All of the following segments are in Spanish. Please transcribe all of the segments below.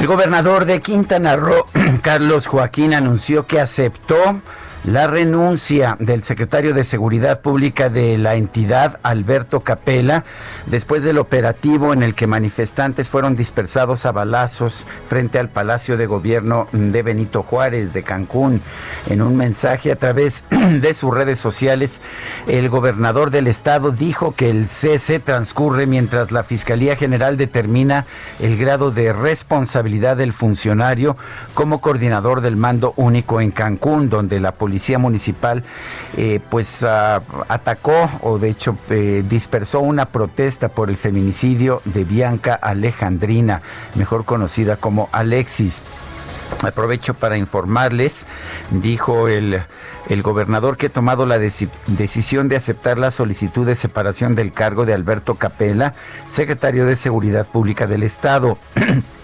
El gobernador de Quintana Roo, Carlos Joaquín, anunció que aceptó la renuncia del secretario de Seguridad Pública de la entidad, Alberto Capella, después del operativo en el que manifestantes fueron dispersados a balazos frente al Palacio de Gobierno de Benito Juárez de Cancún. En un mensaje a través de sus redes sociales, el gobernador del estado dijo que el cese transcurre mientras la Fiscalía General determina el grado de responsabilidad del funcionario como coordinador del mando único en Cancún, donde la policía policía municipal eh, pues uh, atacó o de hecho eh, dispersó una protesta por el feminicidio de Bianca Alejandrina, mejor conocida como Alexis. Aprovecho para informarles, dijo el, el gobernador que ha tomado la decisión de aceptar la solicitud de separación del cargo de Alberto Capella, secretario de Seguridad Pública del Estado.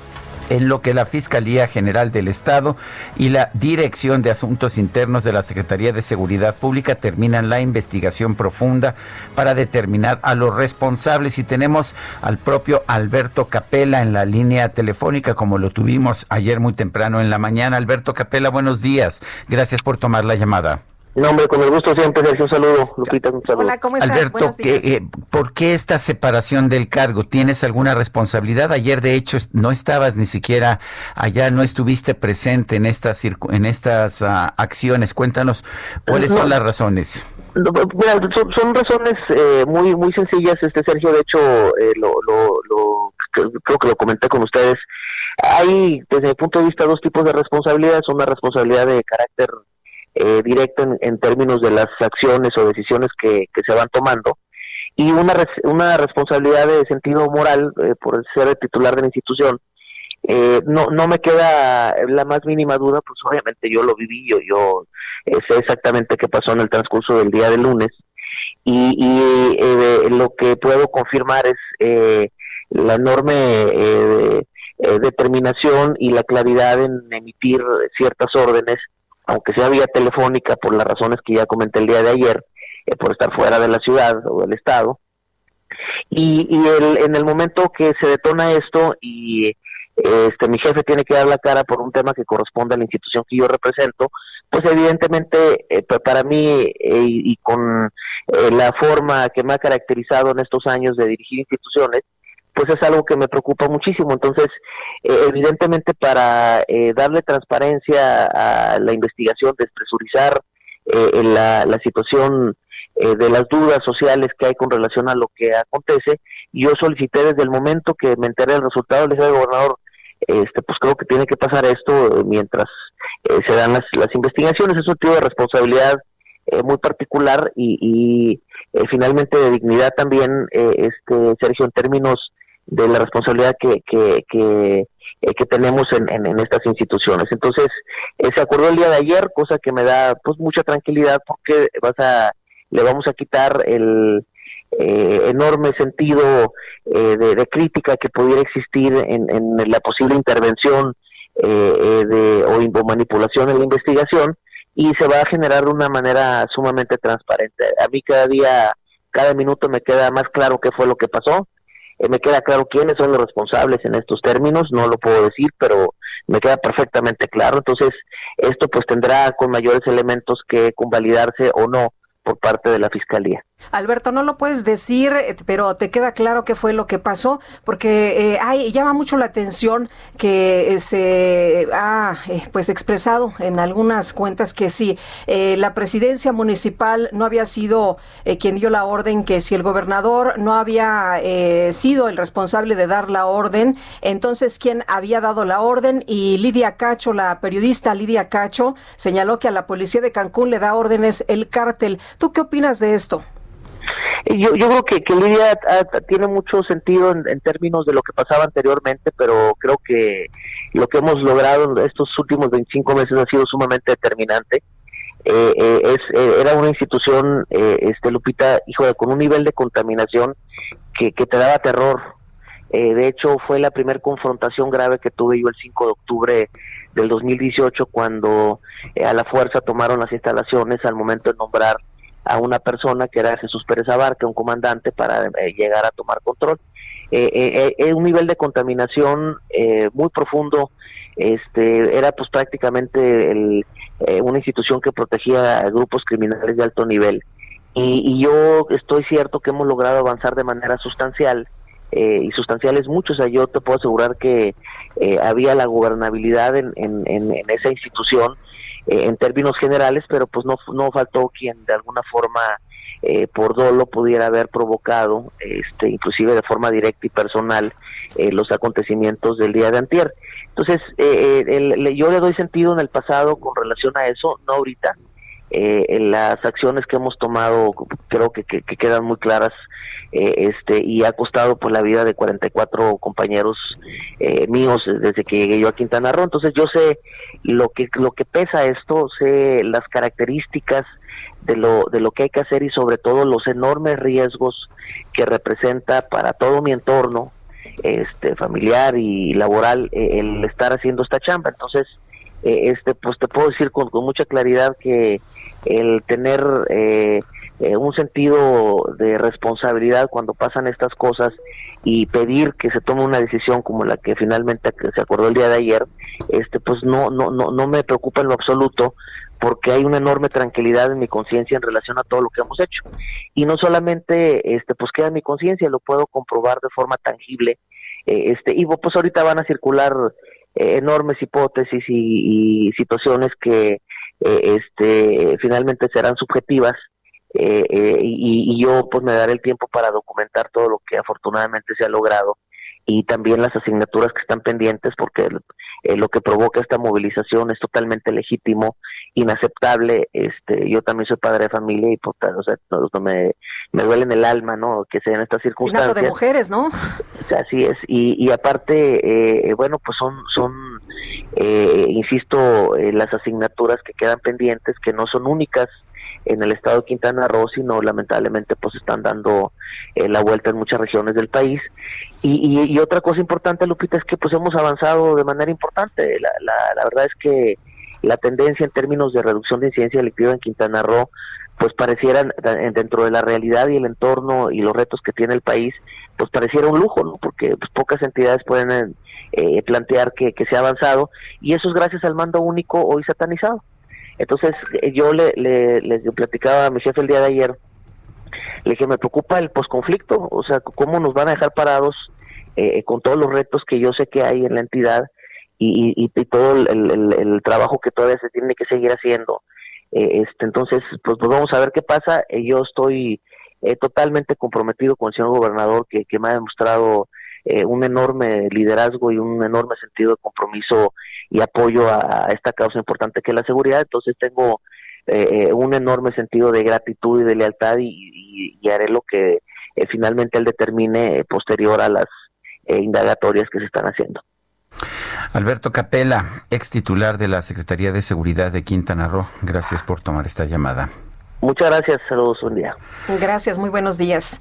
en lo que la Fiscalía General del Estado y la Dirección de Asuntos Internos de la Secretaría de Seguridad Pública terminan la investigación profunda para determinar a los responsables y tenemos al propio Alberto Capela en la línea telefónica como lo tuvimos ayer muy temprano en la mañana. Alberto Capela, buenos días. Gracias por tomar la llamada. No, hombre, con el gusto siempre, Un saludo, Lupita, un saludo. Hola, ¿cómo estás? Alberto, eh, ¿por qué esta separación del cargo? ¿Tienes alguna responsabilidad? Ayer, de hecho, no estabas ni siquiera allá, no estuviste presente en estas, en estas uh, acciones. Cuéntanos, ¿cuáles son las razones? Mira, son, razones eh, muy muy sencillas, este Sergio, de hecho, eh, lo, lo, lo, creo que lo comenté con ustedes. Hay, desde mi punto de vista, dos tipos de responsabilidades. Una responsabilidad de carácter eh, directo en, términos de las acciones o decisiones que, se van tomando y una, una responsabilidad de sentido moral eh, por ser el titular de la institución. Eh, no, no me queda la más mínima duda, pues obviamente yo lo viví, yo, yo sé exactamente qué pasó en el transcurso del día de lunes y, y lo que puedo confirmar es la enorme determinación y la claridad en emitir ciertas órdenes aunque sea vía telefónica por las razones que ya comenté el día de ayer, eh, por estar fuera de la ciudad o del estado. Y, y el, en el momento que se detona esto y este mi jefe tiene que dar la cara por un tema que corresponde a la institución que yo represento, pues evidentemente eh, para mí eh, y, con la forma que me ha caracterizado en estos años de dirigir instituciones, pues es algo que me preocupa muchísimo. Entonces, eh, evidentemente para eh, darle transparencia a la investigación, despresurizar eh, la, la, situación de las dudas sociales que hay con relación a lo que acontece, yo solicité desde el momento que me enteré del resultado, le dije al gobernador, este, pues creo que tiene que pasar esto mientras se dan las, las investigaciones, es un tipo de responsabilidad muy particular y, y finalmente de dignidad también, este Sergio, en términos de la responsabilidad que, que, que, eh, que tenemos en, en, estas instituciones. Entonces, eh, se acordó el día de ayer, cosa que me da pues mucha tranquilidad porque vas a le vamos a quitar el eh, enorme sentido de, crítica que pudiera existir en, en la posible intervención de, o, o manipulación en la investigación y se va a generar de una manera sumamente transparente. A mí cada día, cada minuto me queda más claro qué fue lo que pasó eh, me queda claro quiénes son los responsables en estos términos, no lo puedo decir, pero me queda perfectamente claro. Entonces, esto pues tendrá con mayores elementos que convalidarse o no por parte de la Fiscalía. Alberto, no lo puedes decir, eh, pero te queda claro qué fue lo que pasó, porque eh, llama mucho la atención que eh, se ha pues expresado en algunas cuentas que si la presidencia municipal no había sido quien dio la orden, que si el gobernador no había sido el responsable de dar la orden, entonces quién había dado la orden y Lidia Cacho, la periodista Lidia Cacho, señaló que a la policía de Cancún le da órdenes el cártel. ¿Tú qué opinas de esto? Yo, yo creo que, que Lidia tiene mucho sentido en, términos de lo que pasaba anteriormente, pero creo que lo que hemos logrado en estos últimos 25 meses ha sido sumamente determinante. Eh, eh, es, eh, era una institución, este Lupita, hijo con un nivel de contaminación que, que te daba terror. de hecho, fue la primera confrontación grave que tuve yo el 5 de octubre del 2018 cuando a la fuerza tomaron las instalaciones al momento de nombrar a una persona que era Jesús Pérez Abarca, un comandante, para eh, llegar a tomar control. Eh, eh, eh un nivel de contaminación muy profundo, este era pues prácticamente el, una institución que protegía a grupos criminales de alto nivel. Y, yo estoy cierto que hemos logrado avanzar de manera sustancial, y sustancial es mucho, o sea, yo te puedo asegurar que había la gobernabilidad en, en, en esa institución, eh, en términos generales, pero pues no, no faltó quien de alguna forma eh, por dolo pudiera haber provocado, este, inclusive de forma directa y personal, eh, los acontecimientos del día de antier. Entonces, yo le doy sentido en el pasado con relación a eso, no ahorita. las acciones que hemos tomado creo que, que, quedan muy claras este y ha costado pues la vida de 44 compañeros míos desde que llegué yo a Quintana Roo. Entonces yo sé lo que lo que pesa esto sé las características de lo de lo que hay que hacer y sobre todo los enormes riesgos que representa para todo mi entorno este familiar y laboral eh, el estar haciendo esta chamba. Entonces eh, este pues te puedo decir con, mucha claridad que el tener eh, un sentido de responsabilidad cuando pasan estas cosas y pedir que se tome una decisión como la que finalmente se acordó el día de ayer, este pues no no no no me preocupa en lo absoluto porque hay una enorme tranquilidad en mi conciencia en relación a todo lo que hemos hecho. Y no solamente este pues queda en mi conciencia, lo puedo comprobar de forma tangible. Eh, este y pues ahorita van a circular eh, enormes hipótesis y, situaciones que eh, este finalmente serán subjetivas eh, eh, y, yo pues me daré el tiempo para documentar todo lo que afortunadamente se ha logrado y también las asignaturas que están pendientes porque eh, lo que provoca esta movilización es totalmente legítimo, inaceptable. Este, yo también soy padre de familia y pues, o sea, no, me, me duele en el alma, ¿no? Que sea en estas circunstancias. de mujeres, ¿no? Así es. Y, y aparte, eh, bueno, pues son, son eh, insisto, las asignaturas que quedan pendientes, que no son únicas en el estado de Quintana Roo, sino lamentablemente pues están dando eh, la vuelta en muchas regiones del país. Y, y, otra cosa importante, Lupita, es que pues hemos avanzado de manera importante. La, la, verdad es que la tendencia en términos de reducción de incidencia delictiva en Quintana Roo pues parecieran dentro de la realidad y el entorno y los retos que tiene el país, pues pareciera un lujo, ¿no? Porque pues, pocas entidades pueden eh, plantear que se ha avanzado y eso es gracias al mando único hoy satanizado. Entonces eh, yo le, le, platicaba a mi jefe el día de ayer, le dije, me preocupa el posconflicto, o sea, cómo nos van a dejar parados eh, con todos los retos que yo sé que hay en la entidad y, y, todo el, trabajo que todavía se tiene que seguir haciendo. Eh, este, entonces, pues, pues, vamos a ver qué pasa. yo estoy totalmente comprometido con el señor gobernador que me ha demostrado un enorme liderazgo y un enorme sentido de compromiso y apoyo a, esta causa importante que es la seguridad. Entonces tengo eh, eh, un enorme sentido de gratitud y de lealtad y, haré lo que eh, finalmente él determine posterior a las indagatorias que se están haciendo. Alberto Capela, ex titular de la Secretaría de Seguridad de Quintana Roo, gracias por tomar esta llamada. Muchas gracias, saludos, un día. Gracias, muy buenos días.